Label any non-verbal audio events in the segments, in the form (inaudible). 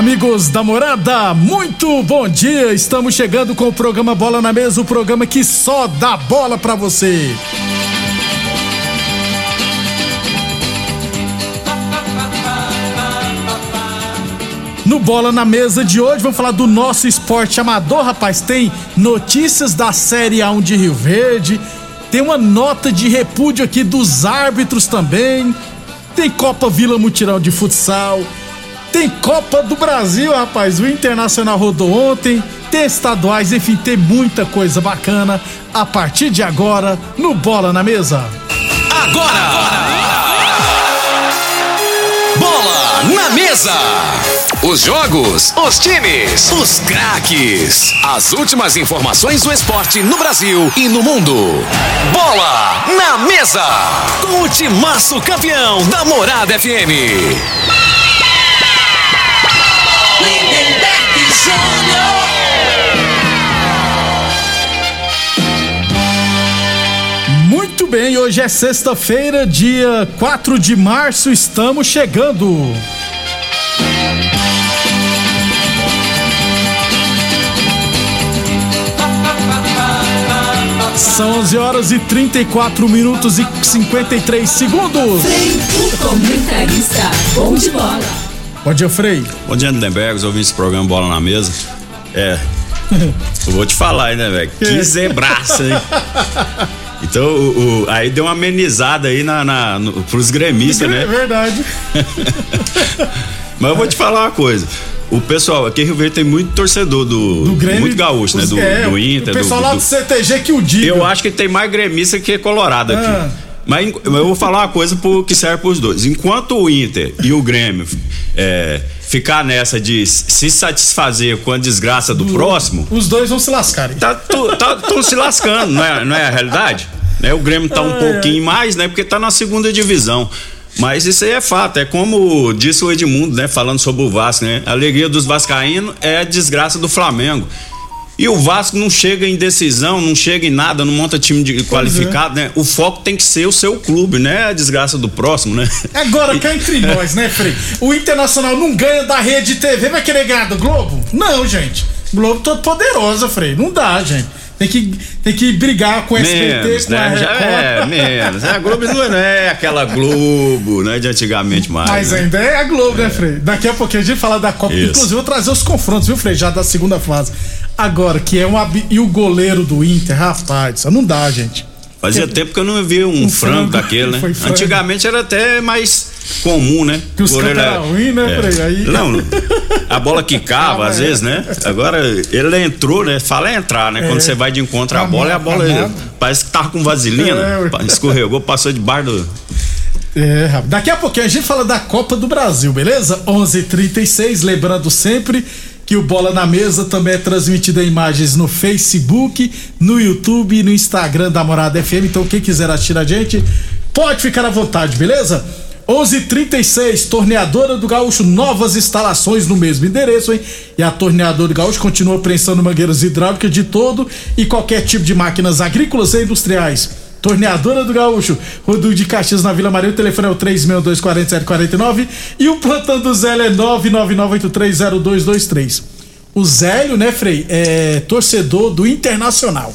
Amigos da morada, muito bom dia! Estamos chegando com o programa Bola na Mesa o programa que só dá bola pra você. No Bola na Mesa de hoje, vamos falar do nosso esporte amador, rapaz. Tem notícias da Série A1 de Rio Verde, tem uma nota de repúdio aqui dos árbitros também, tem Copa Vila Mutirão de Futsal, tem Copa do Brasil, rapaz. O Internacional rodou ontem, tem estaduais, enfim, tem muita coisa bacana a partir de agora no Bola na Mesa. Agora! Bola na Mesa! Os jogos, os times, os craques. As últimas informações do esporte no Brasil e no mundo. Bola na Mesa! Com o timaço campeão da Morada FM. Muito bem, hoje é sexta-feira, dia 4 de março, estamos chegando. São 11 horas e 34 minutos e 53 segundos. Frei, o comentarista, bom de bola. Bom dia, Frei. Bom dia, Lindenberg, os ouvintes do programa Bola na Mesa. É, (laughs) eu vou te falar, né, velho? Que zebraça, hein? (laughs) Então, o, o- aí deu uma amenizada aí na, na, no, pros gremistas, É né? verdade. (laughs) Mas eu vou te falar uma coisa. O pessoal, aqui em Rio Verde tem muito torcedor do. Do Grêmio. muito gaúcho, né? Do, é, do Inter, O pessoal do, lá do- do CTG que o diga. Eu acho que tem mais gremista que colorado aqui. Ah. Mas eu vou falar uma coisa pro, que serve pros dois. Enquanto o Inter e o Grêmio é, ficar nessa de se satisfazer com a desgraça do próximo, Os dois vão se lascarem. tá, tu- tá, tão se lascando, não é, não é a realidade? Né? O Grêmio tá um Ai, pouquinho mais, né? Porque tá na segunda divisão. Mas isso aí é fato, é como disse o Edmundo, né? Falando sobre o Vasco, né? A alegria dos vascaínos é a desgraça do Flamengo. E o Vasco não chega em decisão, não chega em nada, não monta time de- qualificado, né? O foco tem que ser o seu clube, né? A desgraça do próximo, né? Agora, cá entre nós, né, Frei? O Internacional não ganha da rede TV, vai querer ganhar do Globo? Não, gente. Globo todo poderosa, Frei. Não dá, gente. Tem que, tem que brigar com o SBT, Menos, com a né? Já é, menos. A Globo não é aquela Globo, né? De antigamente mais. Mas né? ainda é a Globo, né, Frei? Daqui a pouquinho a gente fala da Copa. Isso. Inclusive, eu vou trazer os confrontos, viu, Frei? Já da segunda fase. Agora, que é um. ab- E o goleiro do Inter, rapaz, isso não dá, gente. Fazia tempo que eu não via um, Um frango, frango, daquele, né? frango. Antigamente era até mais comum, né? Que os Goleiro era- ruins, né, Frei? Aí- Não, a bola quicava Ah, às vezes, né? Agora ele entrou, né? Fala é entrar, né? Quando você vai de encontro à bola, e a bola Amado. parece que tava com vaselina, É, escorregou, passou debaixo do. É, rapaz. Daqui a pouquinho a gente fala da Copa do Brasil, beleza? 11:36, lembrando sempre que o Bola na Mesa também é transmitido em imagens no Facebook, no YouTube e no Instagram da Morada FM. Então quem quiser assistir a gente, pode ficar à vontade, beleza? 11:36 Torneadora do Gaúcho, novas instalações no mesmo endereço, hein? E a Torneadora do Gaúcho continua prensando mangueiras hidráulicas de todo e qualquer tipo de máquinas agrícolas e industriais. Torneadora do Gaúcho, Rodul de Caxias na Vila Maria, o telefone é o 3624749 e o plantão do Zélio é 999830223. O Zélio, né, Frei, é torcedor do Internacional.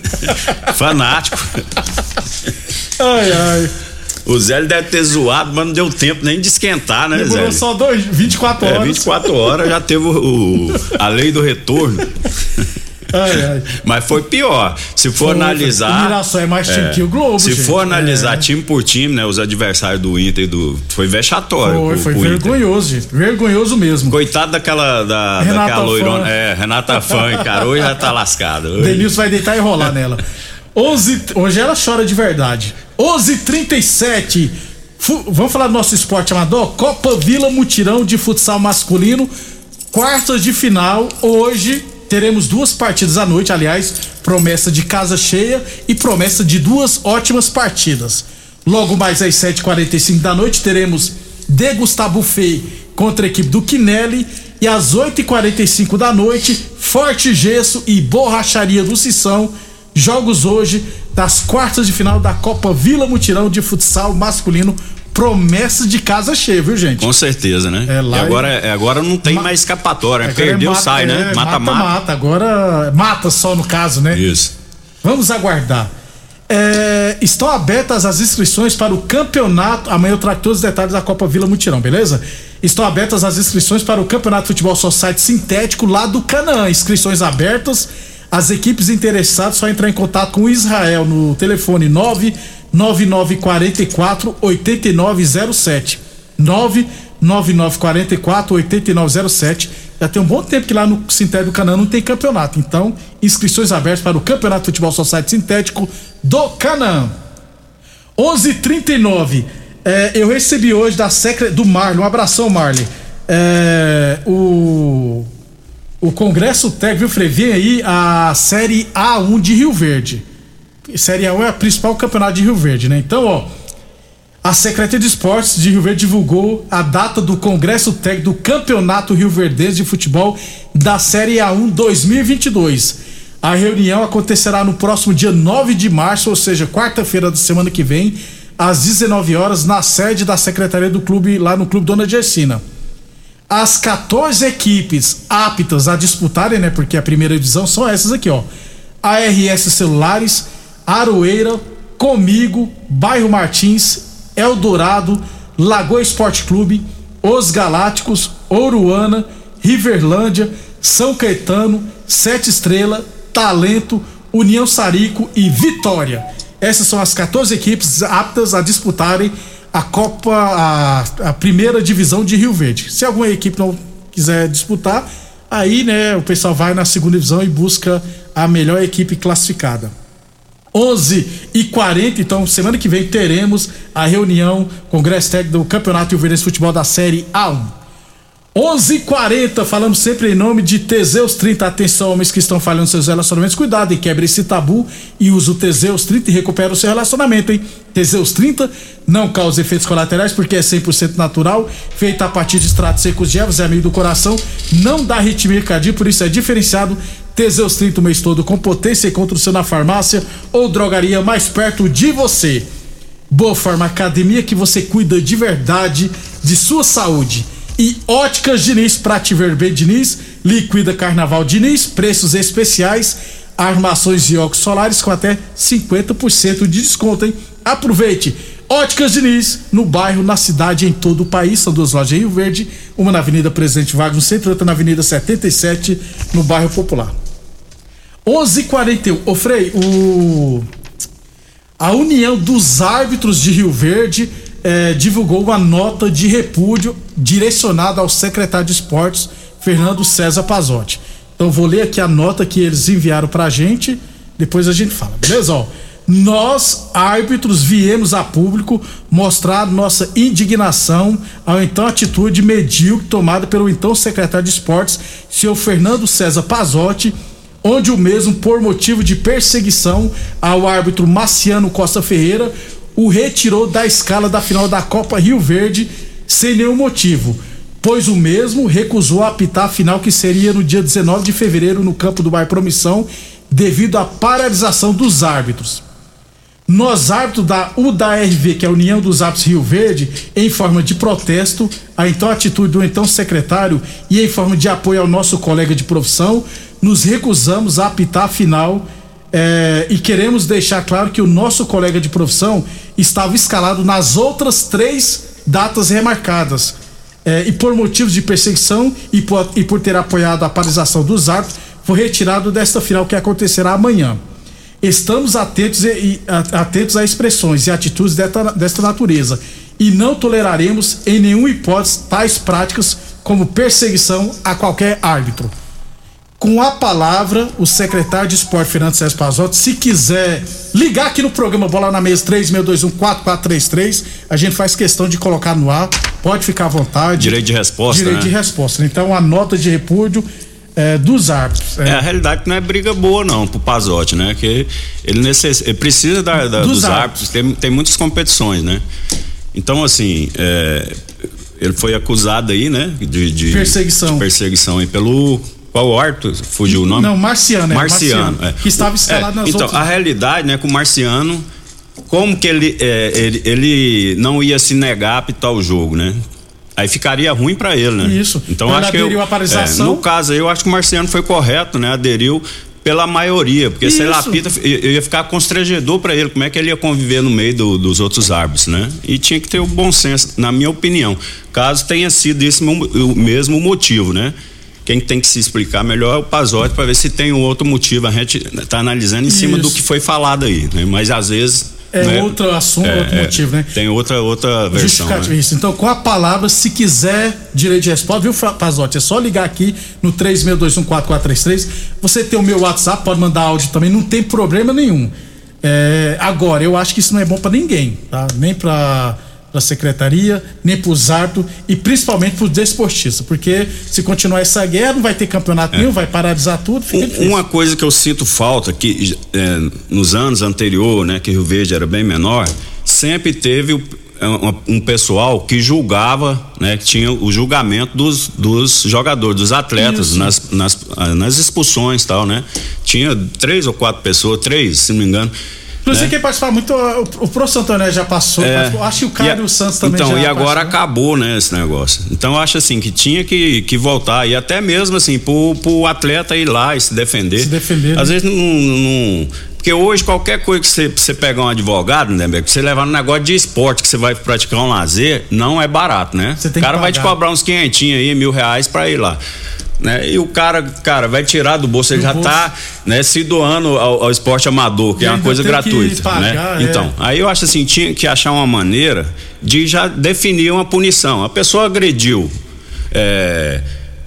(laughs) Fanático. Ai, ai. O Zé ele deve ter zoado, mas não deu tempo nem de esquentar, né, Demorou Zé? só dois, 24 horas. É, 24 horas já teve o, o- a lei do retorno. (laughs) Ai, ai. Mas foi pior. Se for Foi, analisar. o Mirassol é mais time que o Globo, Se gente. for analisar É. time por time, né? Os adversários do Inter e do. Foi vexatório. Foi, pro- foi pro Inter. vergonhoso, gente. Vergonhoso mesmo. Coitado daquela. Da, Renata daquela loirona. É, Renata Fã, cara. Hoje já tá lascado. Hoje- Denilson vai deitar e rolar nela. 11, hoje ela chora de verdade. 11:37. Fu- Vamos falar do nosso esporte amador? Copa Vila Mutirão de futsal masculino, quartas de final. Hoje teremos duas partidas à noite, aliás, promessa de casa cheia e promessa de duas ótimas partidas. Logo mais às 7h45 da noite teremos Degustar Buffet contra a equipe do Quinelli e às 8h45 da noite, Forte Gesso e Borracharia do Sissão. Jogos hoje das quartas de final da Copa Vila Mutirão de futsal masculino. Promessa de casa cheia, viu, gente? Com certeza, né? É, lá e agora, é- agora não tem Ma- mais escapatória. né? É Perdeu, mata- sai, né? é, Mata-mata. Mata, agora mata só no caso, né? Isso. Vamos aguardar. É, estão abertas as inscrições para o campeonato. Amanhã eu trago todos os detalhes da Copa Vila Mutirão, beleza? Estão abertas as inscrições para o Campeonato Futebol Society Sintético lá do Canaã. Inscrições abertas. As equipes interessadas só entrar em contato com o Israel no telefone 99944 8907. 99944 8907. Já tem um bom tempo que lá no Sintético do Canaã não tem campeonato. Então, inscrições abertas para o Campeonato Futebol Society Sintético do Canaã. 11:39. É, eu recebi hoje da secre do Marley, um abração, Marley. É, o o Congresso Técnico, viu, Frei? Vem aí a Série A1 de Rio Verde. Série A1 é a principal campeonato de Rio Verde, né? Então, ó, a Secretaria de Esportes de Rio Verde divulgou a data do Congresso Técnico do Campeonato Rio Verdense de Futebol da Série A1 2022. A reunião acontecerá no próximo dia 9 de março, ou seja, quarta-feira da semana que vem, às 19 horas, na sede da Secretaria do Clube, lá no Clube Dona Gersina. As 14 equipes aptas a disputarem, né? Porque a primeira divisão são essas aqui, ó. ARS Celulares, Aroeira, Comigo, Bairro Martins, Eldorado, Lagoa Esporte Clube, Os Galácticos, Oruana, Riverlândia, São Caetano, Sete Estrela, Talento, União Sarico e Vitória. Essas são as 14 equipes aptas a disputarem a Copa, a, a primeira divisão de Rio Verde. Se alguma equipe não quiser disputar, aí, né, o pessoal vai na segunda divisão e busca a melhor equipe classificada. 11 e 40 então semana que vem teremos a reunião Congresso Técnico do Campeonato Rio Verde de Futebol da Série A1. 11 h 40 falamos sempre em nome de Teseus 30. Atenção, homens que estão falhando seus relacionamentos, cuidado e quebre esse tabu e use o Teseus 30 e recupera o seu relacionamento, hein? Teseus 30 não causa efeitos colaterais porque é 100% natural, feita a partir de extratos secos de ervas, é amigo do coração, não dá arritmia cardíaca, por isso é diferenciado. Teseus 30 o mês todo com potência e contra o seu na farmácia ou drogaria mais perto de você. Boa Forma Academia que você cuida de verdade de sua saúde. E Óticas Diniz, pra te ver bem Diniz, Liquida Carnaval Diniz, preços especiais, armações e óculos solares com até 50% de desconto, hein? Aproveite! Óticas Diniz, no bairro, na cidade, em todo o país. São duas lojas em Rio Verde, uma na Avenida Presidente Vargas, no centro, outra na Avenida 77, no bairro Popular. 11:41. Ô Frei, o a União dos Árbitros de Rio Verde eh, divulgou uma nota de repúdio direcionada ao secretário de Esportes, Fernando César Pazotti. Então vou ler aqui a nota que eles enviaram pra gente, depois a gente fala, beleza? Ó, nós, árbitros, viemos a público mostrar nossa indignação ao então atitude medíocre tomada pelo então secretário de Esportes, senhor Fernando César Pazotti, onde o mesmo, por motivo de perseguição ao árbitro Marciano Costa Ferreira, o retirou da escala da final da Copa Rio Verde sem nenhum motivo, pois o mesmo recusou apitar a final que seria no dia 19 de fevereiro no campo do Bairro Promissão, devido à paralisação dos árbitros. Nós, árbitros da UDARV, que é a União dos Árbitros Rio Verde, em forma de protesto, a então atitude do então secretário e em forma de apoio ao nosso colega de profissão, nos recusamos a apitar a final eh, e queremos deixar claro que o nosso colega de profissão estava escalado nas outras três datas remarcadas. Eh, e por motivos de perseguição e por, e por ter apoiado a paralisação dos árbitros, foi retirado desta final que acontecerá amanhã. Estamos atentos, e, atentos a expressões e atitudes desta, desta natureza e não toleraremos em nenhuma hipótese tais práticas como perseguição a qualquer árbitro. Com a palavra, o secretário de esporte, Fernando César Pazotti, se quiser ligar aqui no programa Bola na Mesa 36214433, a gente faz questão de colocar no ar, pode ficar à vontade. Direito de resposta. Direito né? de resposta. Então, a nota de repúdio é, dos árbitros. É. é. a realidade que não é briga boa não pro Pazotti, né? Que ele, necess... ele precisa da, da, dos, dos, árbitros, árbitros. Tem, tem muitas competições, né? Então, assim, é, ele foi acusado aí, né? De, de perseguição. De perseguição aí pelo qual árbitro? Fugiu o nome? Não, Marciano. É, Marciano. Marciano é. Que estava escalado é, nas Então, outras... a realidade, né, com o Marciano, como que ele, é, ele, ele não ia se negar a apitar o jogo, né? Aí ficaria ruim para ele, né? Isso. Então ele acho que eu, é, no caso aí eu acho que o Marciano foi correto, né? Aderiu pela maioria, porque Isso. se ele apita, ia ficar constrangedor para ele, como é que ele ia conviver no meio do, dos outros árbitros, né? E tinha que ter o bom senso, na minha opinião, caso tenha sido esse o mesmo motivo, né? Quem tem que se explicar melhor é o Pazotti para ver se tem um outro motivo. A gente está analisando em Isso. cima do que foi falado aí, né? Mas às vezes é né? outro assunto, é, outro motivo, né? Tem outra outra versão. Né? Isso. Então, com a palavra, se quiser direito de resposta, viu, Pazotti? É só ligar aqui no 36214433. Você tem o meu WhatsApp, pode mandar áudio também, não tem problema nenhum. É, agora, eu acho que isso não é bom para ninguém, tá? Nem para para a secretaria, nem para os árbitros e principalmente para os desportistas, porque se continuar essa guerra não vai ter campeonato é. nenhum, vai paralisar tudo. Um, uma coisa que eu sinto falta que é, nos anos anteriores, né, que Rio Verde era bem menor, sempre teve o, é, um, um pessoal que julgava, né, que tinha o julgamento dos, dos jogadores, dos atletas nas, nas, nas expulsões tal, né? Tinha três ou quatro pessoas, três, se não me engano Inclusive, né? quem participar muito, o, o professor Antônio já passou, é, participou, acho que o Caio Santos também Então, e agora participou. acabou, né, esse negócio. Então, eu acho assim, que tinha que, que voltar, e até mesmo assim, pro, pro atleta ir lá e se defender. Se defender. Às né? vezes não, não porque hoje qualquer coisa que você, você pegar um advogado, né, que você levar no negócio de esporte, que você vai praticar um lazer, não é barato, né? o cara vai te cobrar uns quinhentinhos aí, mil reais pra ir lá né? E o cara, cara, vai tirar do bolso, ele do já bolso. tá, né, se doando ao, ao esporte amador, que e é uma coisa gratuita, né? pagar, né? É. Então, aí eu acho assim, tinha que achar uma maneira de já definir uma punição. A pessoa agrediu, é,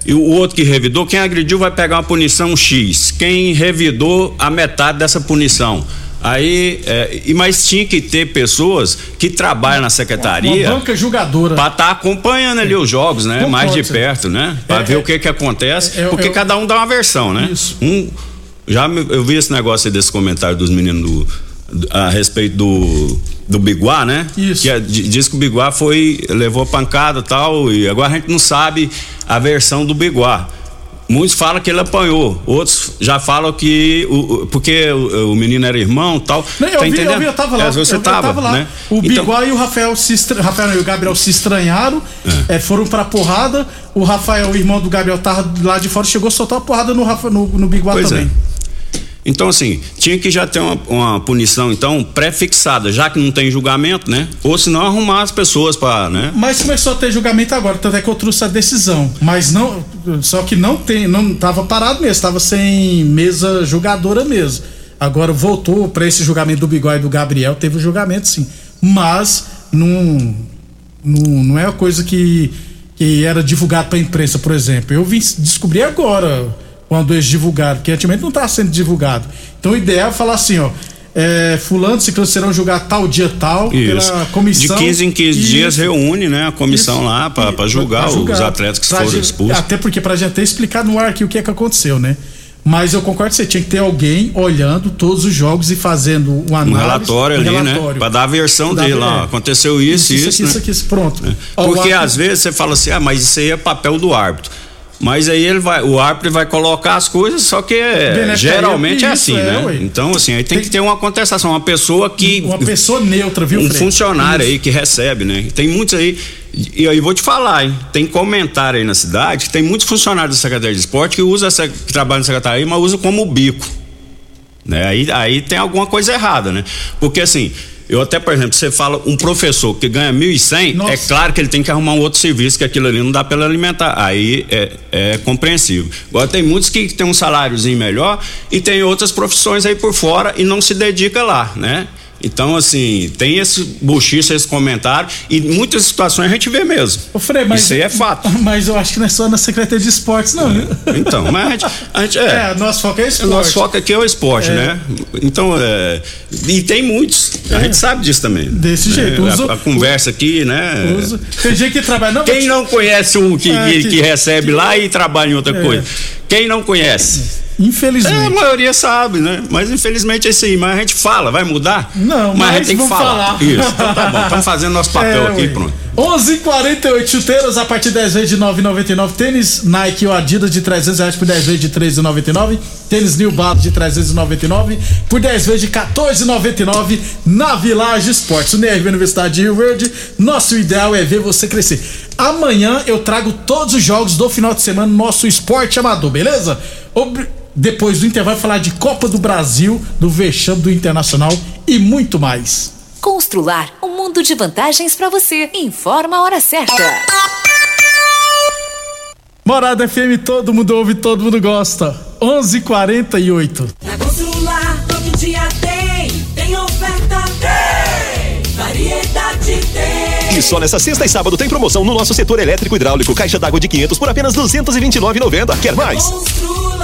e o outro que revidou, quem agrediu vai pegar uma punição X. Quem revidou, a metade dessa punição. Aí, é, mas tinha que ter pessoas que trabalham na secretaria. Uma banca julgadora. Para estar tá acompanhando ali os jogos, né? Mais de perto, né? Para é, ver é, o que que acontece. É, porque cada um dá uma versão, né? Isso. Um, já eu vi esse negócio aí desse comentário dos meninos do, do, a respeito do do Biguá, né? Isso. Que diz que o Biguá foi levou pancada tal e agora a gente não sabe a versão do Biguá. Muitos falam que ele apanhou, outros já falam que o, porque o, o menino era irmão tal. Não, eu, tá vi, eu vi, eu tava lá. É, você eu, tava, eu tava lá. Né? O então, Biguá e o Rafael, se estra... Rafael e o Gabriel se estranharam, é. É, foram pra porrada. O Rafael, o irmão do Gabriel, tava lá de fora, chegou a soltar a porrada no, Rafa, no, no Biguá pois também. É. Então, assim, tinha que já ter uma, uma punição, então, pré-fixada, já que não tem julgamento, né? Ou se não arrumar as pessoas para, né? Mas começou a ter julgamento agora, tanto é que eu trouxe a decisão. Mas não. Só que não tem, não tava parado mesmo, tava sem mesa julgadora mesmo. Agora voltou para esse julgamento do Bigode e do Gabriel, teve o julgamento sim. Mas não, não, não é uma coisa que, que era divulgado para imprensa, por exemplo. Eu vim descobrir agora quando eles divulgaram, porque antigamente não estava sendo divulgado. Então o ideal é falar assim, ó. É, fulano, ciclano serão julgar tal dia tal Isso. pela comissão. De 15 em 15 dias reúne, né, a comissão Isso. lá para julgar, julgar, os atletas que foram expulsos. Até porque para gente ter explicado no ar aqui o que é que aconteceu, né? Mas eu concordo que você tinha que ter alguém olhando todos os jogos e fazendo um análise. Um relatório ali, né? Pra dar a versão dele lá. Aconteceu isso, isso. Isso, aqui, né? isso aqui, pronto. É. Porque às vezes você fala assim, ah, mas isso aí é papel do árbitro. Mas aí ele vai, o árbitro vai colocar as coisas, só que é, geralmente é assim, é, né? Ué. Então, assim, aí tem, tem, que ter uma contestação, uma pessoa que. Uma pessoa neutra, viu? Um funcionário Isso. aí que recebe, né? Tem muitos aí. E aí vou te falar, hein? Tem comentário aí na cidade que tem muitos funcionários da Secretaria de Esporte que usa que trabalham na Secretaria, mas usa como bico. Né? Aí, aí tem alguma coisa errada, né? Porque assim, Eu até, por exemplo, você fala um professor que ganha 1.100, Nossa. é claro que ele tem que arrumar um outro serviço, que aquilo ali não dá para ele alimentar. Aí é, é compreensível. Agora tem muitos que têm um saláriozinho melhor e tem outras profissões aí por fora e não se dedica lá, né? Então, assim, tem esse buchicho, esse comentário, e muitas situações a gente vê mesmo. Ô, Frei, mas, Isso aí é fato. (laughs) Mas eu acho que não é só na Secretaria de Esportes, não. viu? Então, mas a gente, a gente É, (laughs) é. nosso foco é esporte. nosso foco aqui é o esporte, É. né? Então, é, e tem muitos. A gente sabe disso também. Desse jeito. É, a- a, conversa aqui, né? Usa- Tem gente que trabalha. Não, Quem não conhece um que, É, que, que- que recebe lá e trabalha em outra É. coisa? Quem não conhece? É, a Infelizmente. maioria sabe, né? Mas infelizmente é isso aí. Mas a gente fala, vai mudar? Não, mas, a mas gente tem que falar. falar. Isso, então tá bom. Estamos fazendo nosso papel (laughs) É, aqui, ué. pronto. 11:48 chuteiras a partir de 10 vezes de 9,99. Tênis Nike ou Adidas de 300 reais por 10 vezes de 13,99. Tênis New Balance de 399 por 10 vezes de 14,99 na Village Esportes. Unirv Universidade de Rio Verde. Nosso ideal é ver você crescer. Amanhã eu trago todos os jogos do final de semana no nosso esporte amador, beleza? Depois do intervalo, falar de Copa do Brasil, do vexame do Internacional e muito mais. Constrular um mundo de vantagens para você. Informa a hora certa. Morada FM, todo mundo ouve, todo mundo gosta. 11:48. Na Constrular, todo dia tem, tem oferta, tem, variedade tem. E só nessa sexta e sábado tem promoção no nosso setor elétrico e hidráulico. Caixa d'água de 500 por apenas 229,90. Quer mais? Constrular, tem.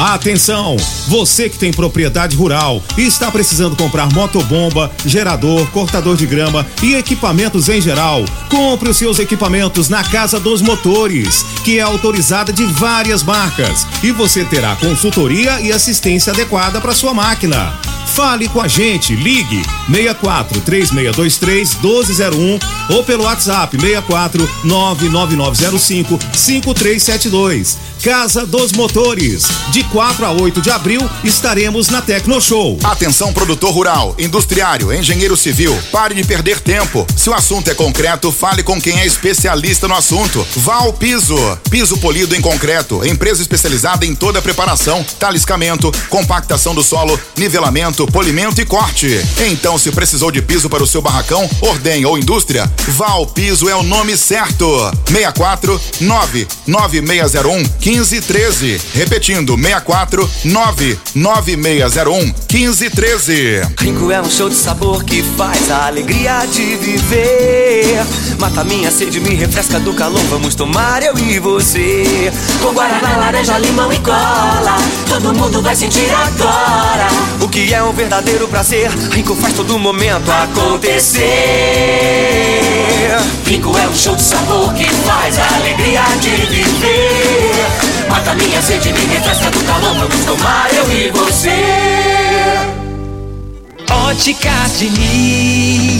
Atenção! Você que tem propriedade rural e está precisando comprar motobomba, gerador, cortador de grama e equipamentos em geral, compre os seus equipamentos na Casa dos Motores, que é autorizada de várias marcas, e você terá consultoria e assistência adequada para sua máquina. Fale com a gente, ligue 64 3623 1201 ou pelo WhatsApp 64 99905 5372. Casa dos Motores. De 4 a 8 de abril estaremos na Tecno Show. Atenção produtor rural, industriário, engenheiro civil, pare de perder tempo. Se o assunto é concreto, fale com quem é especialista no assunto. Val Piso, piso polido em concreto, empresa especializada em toda a preparação, taliscamento, compactação do solo, nivelamento, polimento e corte. Então, se precisou de piso para o seu barracão, ordem ou indústria, Val Piso é o nome certo. 64 99601 1513. Repetindo, 64 99601 1513. Rinco é um show de sabor que faz a alegria de viver. Mata minha sede, me refresca do calor. Vamos tomar eu e você. Com guaraná, laranja, limão e cola, todo mundo vai sentir agora. O que é um verdadeiro prazer. Rinco faz todo momento acontecer. Rico é um show de sabor que faz a alegria de viver. Mata minha sede, me refresca do calor, vamos tomar eu e você. Óticas Diniz.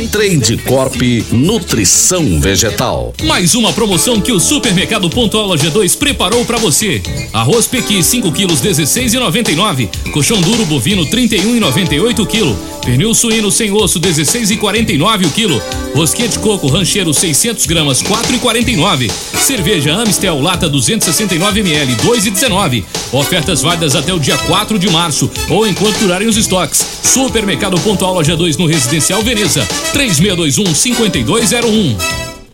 Trade Corp Nutrição Vegetal. Mais uma promoção que o Supermercado Pontual Loja 2 preparou para você. Arroz Pequi 5 quilos 16,99. Colchão duro bovino 31,98 kg. Pernil suíno sem osso 16,49 o quilo. Rosquinha de coco rancheiro 600 gramas 4,49. Cerveja Amistel lata 269 ml 2,19. Ofertas válidas até o dia 4 de março ou enquanto durarem os estoques. Supermercado Pontual Loja 2 no Residencial Veneza 3621 5201.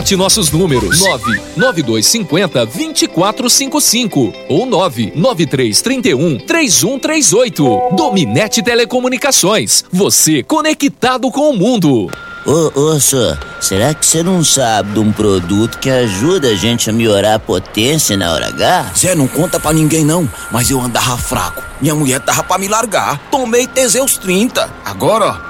Anote nossos números: 99250 2455 ou 99331 3138. Dominete Telecomunicações. Você conectado com o mundo. Ô, ô, senhor, será que você não sabe de um produto que ajuda a gente a melhorar a potência na hora H? Zé, não conta pra ninguém não, mas eu andava fraco. Minha mulher tava pra me largar. Tomei Teseus 30. Agora, ó,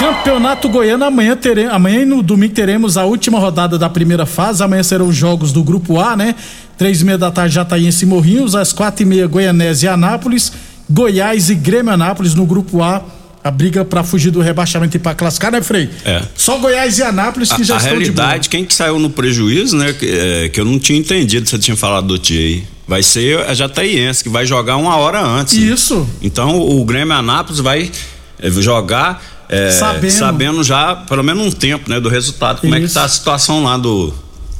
Campeonato Goiano, amanhã, tere... amanhã e no domingo teremos a última rodada da primeira fase. Amanhã serão os jogos do Grupo A, né? Três e meia da tarde, Jataíense e Morrinhos. Às quatro e meia, Goianese e Anápolis. Goiás e Grêmio Anápolis no Grupo A. A briga para fugir do rebaixamento e para classificar, né, Frei? É. Só Goiás e Anápolis que a, já a estão realidade, quem que saiu no prejuízo, né? Que, é, que eu não tinha entendido, você tinha falado do Tia aí. Vai ser a Jataiense, que vai jogar uma hora antes. Isso. Então o Grêmio Anápolis vai é, jogar é, Sabendo. sabendo. já, pelo menos um tempo, né, do resultado, como é que Isso. tá a situação lá do.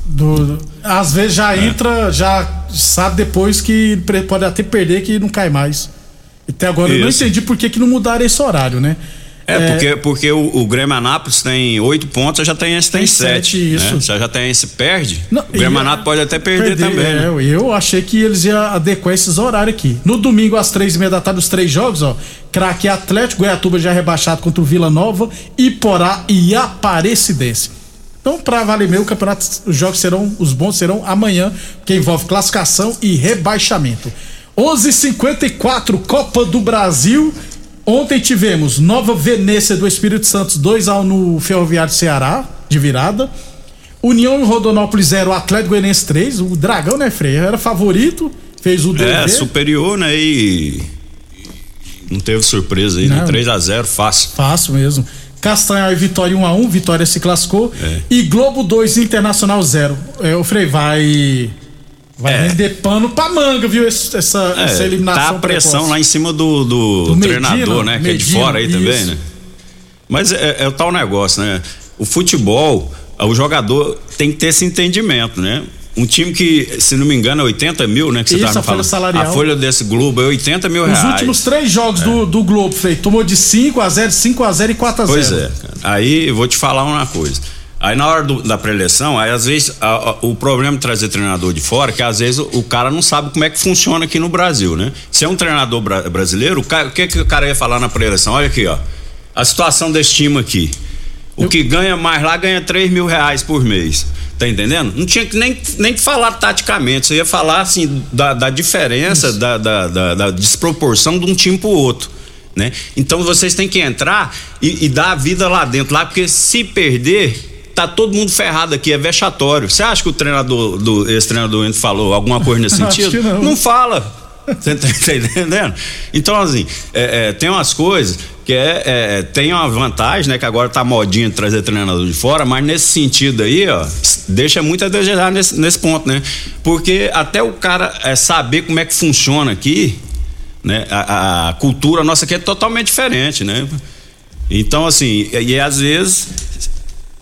Do, às vezes já É. entra, já sabe depois que pode até perder que não cai mais. Até agora eu não Isso. entendi por que, que não mudaram esse horário, né? É, porque, porque o, o Grêmio Anápolis tem oito pontos, a Jataiense tem, Tem sete. sete, isso. Né? Se a Jataiense perde, Não, o Grêmio e- Anápolis pode até perder, também. né? é, eu- eu achei que eles iam adequar esses horários aqui. No domingo, às três e meia da tarde, os três jogos, ó. Craque Atlético, Goiatuba já rebaixado contra o Vila Nova, Iporá e Aparecidense. Então, pra valer mesmo, o campeonato, os jogos serão, os bons serão amanhã, que envolve classificação e rebaixamento. 11:54 Copa do Brasil. Ontem tivemos Nova Venécia do Espírito Santo 2 a 1 no Ferroviário Ceará, de virada. União e Rodonópolis 0, Atlético Goianiense 3. O Dragão, né, Freire? Era favorito, fez o dever. É, superior, né? E. Não teve surpresa aí, né? Não. 3 a 0 fácil. Fácil mesmo. Castanhal e Vitória 1 a 1 Vitória se classificou. É. E Globo 2, Internacional 0. É, o Frei vai. Vai É. render pano pra manga, viu? Esse- Essa, É, essa eliminação. tá a pressão precoce. lá em cima do, do, Do Medina, treinador, né? que é de Medina, fora aí também, isso. né? Mas é, é o tal negócio, né? O futebol, o jogador tem que ter esse entendimento, né? Um time que, se não me engano, é 80 mil, né? Que você Isso, tá a folha salarial. A folha desse Globo é 80 mil Os reais. últimos três jogos do, do Globo, Frei, tomou de 5 a 0 5 a 0 e 4 a 0 Pois é. cara. Aí eu vou te falar uma coisa. Aí na hora do- da preleção, aí às vezes a- a- o problema de trazer treinador de fora é que às vezes o, o cara não sabe como é que funciona aqui no Brasil, né? Se é um treinador bra- brasileiro, o, ca- o que, que o cara ia falar na preleção? Olha aqui, ó. A situação desse time aqui. O que ganha mais lá ganha 3 mil reais por mês. Tá entendendo? Não tinha que nem, nem que falar taticamente. Você ia falar assim da, da diferença, da, da, da- da desproporção de um time pro outro. Né? Então vocês têm que entrar e, e dar a vida lá dentro, lá, porque se perder, tá todo mundo ferrado aqui, é vexatório. Você acha que o treinador, do, esse treinador falou alguma coisa nesse (laughs) sentido? que não. fala. Você tá, tá (laughs) entendendo? Então, assim, é, é, tem umas coisas que é, é, tem uma vantagem, né? Que agora tá modinha de trazer treinador de fora, mas nesse sentido aí, ó, deixa muito a desejar nesse, nesse ponto, né? Porque até o cara é, saber como é que funciona aqui, né? A, a cultura nossa aqui é totalmente diferente, né? Então, assim, e, e às vezes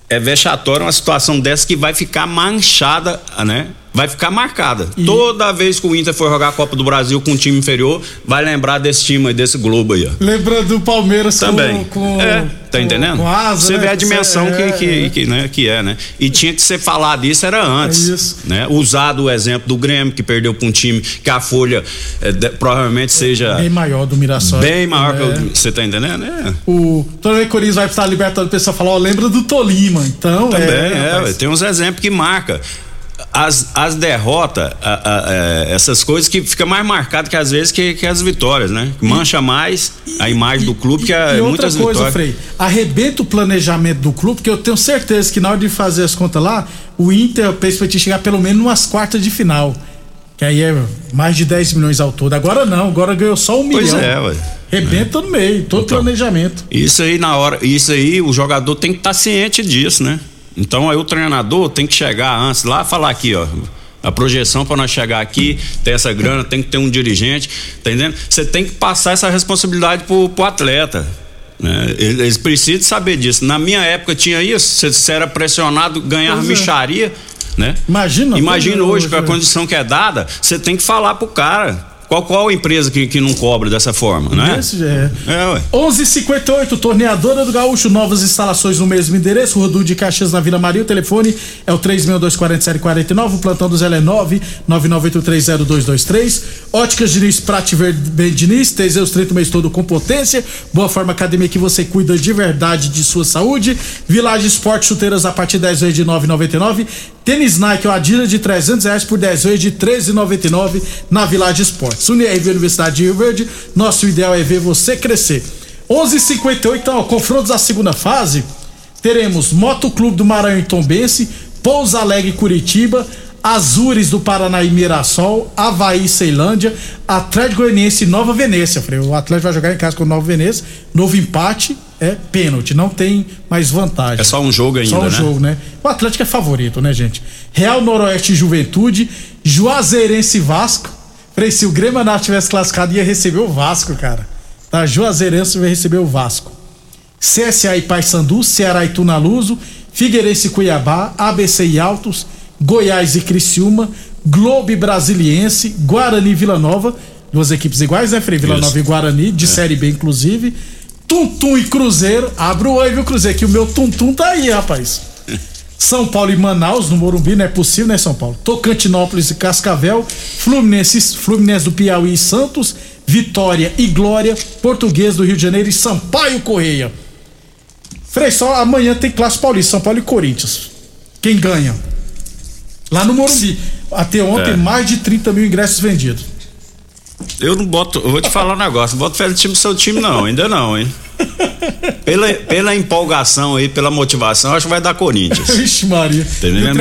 é vexatório uma situação dessa que vai ficar manchada, né? Vai ficar marcada. Toda vez que o Inter for jogar a Copa do Brasil com um time inferior, vai lembrar desse time aí, desse Globo aí, ó. Lembrando do Palmeiras Também. com. com é, tá com- entendendo? Com asa, Você né? vê a dimensão É, que, que, que, né, que é, né? E tinha que ser falado isso era antes. É isso. Né? Usado o exemplo do Grêmio, que perdeu pra um time que a folha eh, de- provavelmente seja Bem maior do Mirassol. bem maior que É. o. Você tá entendendo? É. O, toda vez que o Corinthians vai estar libertando, o pessoal fala, ó, lembra do Tolima. Então, Também, é. é, tem uns exemplos que marca. As, as derrotas, a- a- é, essas coisas que fica mais marcado que às vezes que, que as vitórias, né? Mancha mais a imagem do clube que a, E outra É, muitas coisa, vitórias. Frei, arrebenta o planejamento do clube, porque eu tenho certeza que na hora de fazer as contas lá, o Inter te chegar pelo menos umas quartas de final. Que aí é mais de 10 milhões ao todo. Agora não, agora ganhou só um Pois milhão. é, ué. Rebenta no meio, todo planejamento. Isso aí na hora, isso aí o jogador tem que estar ciente disso, né? Então aí o treinador tem que chegar antes lá falar aqui, ó. A projeção para nós chegar aqui, ter essa grana, tem que ter um dirigente, tá entendendo? Você tem que passar essa responsabilidade pro, pro atleta. Né? Eles precisam saber disso. Na minha época tinha isso, você- era pressionado, ganhar Pois é. micharia, né? Imagina. Imagina é, hoje, com a é. condição que é dada, você tem que falar pro cara. Qual, qual empresa que, que não cobra dessa forma, né? Desse jeito. É, ué. 11:58 Torneadora do Gaúcho, novas instalações no mesmo endereço, Rodul de Caxias na Vila Maria. O telefone é o 3624749, o plantão do Zé é 999830223. Óticas Diniz, Prate Verde Diniz, Teseus 30 o mês todo com potência. Boa Forma Academia que você cuida de verdade de sua saúde. Village Esporte Chuteiras a partir de 10 vezes de 9,99. Tênis Nike ou Adidas de 300 reais por 10 vezes de 13,99 na Village Esportes. Unirv Universidade de Rio Verde, nosso ideal é ver você crescer. 11:58 então, confrontos da segunda fase. Teremos Moto Clube do Maranhão e Tombense, Pouso Alegre Curitiba, Azures do Paraná e Mirassol, Havaí Ceilândia, Atlético Goianiense e Nova Venécia. Falei, o Atlético vai jogar em casa com o Nova Venécia. Novo empate é pênalti, não tem mais vantagem. É só um jogo ainda, Só um né? jogo, né? O Atlético é favorito, né, gente? Real Noroeste Juventude, Juazeirense Vasco. Falei, se o Grêmio Anápolis tivesse classificado, ia receber o Vasco, cara. Tá, Juazeirense vai receber o Vasco. CSA e Paysandu, Ceará e Tunaluso, Figueirense e Cuiabá, ABC e Altos, Goiás e Criciúma, Globo Brasiliense, Guarani e Vila Nova, duas equipes iguais, né, Frei? Vila Isso. Nova e Guarani, de Série B, inclusive. Tuntum e Cruzeiro, abre o olho, viu, Cruzeiro, que o meu Tuntum tá aí, rapaz. São Paulo e Manaus, no Morumbi, não é possível, né, São Paulo? Tocantinópolis e Cascavel, Fluminense, Fluminense do Piauí e Santos, Vitória e Glória, Português do Rio de Janeiro e Sampaio Correia. Frei, só amanhã tem Clássico Paulista, São Paulo e Corinthians. Quem ganha? Lá no Morumbi. Até ontem, É. mais de 30 mil ingressos vendidos. Eu não boto, eu vou te falar um negócio, não boto fé no time do seu time, não, ainda não, hein? Pela, pela empolgação aí, pela motivação, acho que vai dar Corinthians. (laughs) Vixe, Maria. Entendeu?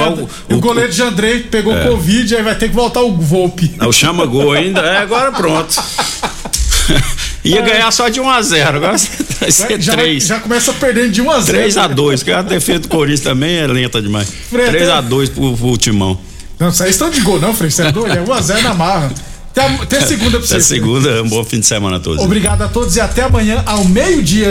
O, o- o goleiro de Andrei pegou É. Covid, aí vai ter que voltar o Volpe. O chama gol ainda, é, agora pronto. (laughs) Ia ganhar só de 1 a 0 agora vai já, 3. já começa perdendo de 1 a 0 3 a 2 porque a defesa do Corinthians também é lenta demais. Fred, 3 a 2 pro, pro Timão. Não, isso aí estão de gol, não, Frei. Você é doido? É 1x0 na marra. Até, até segunda pra você. Até segunda, um bom fim de semana a todos. Obrigado a todos e até amanhã ao meio-dia.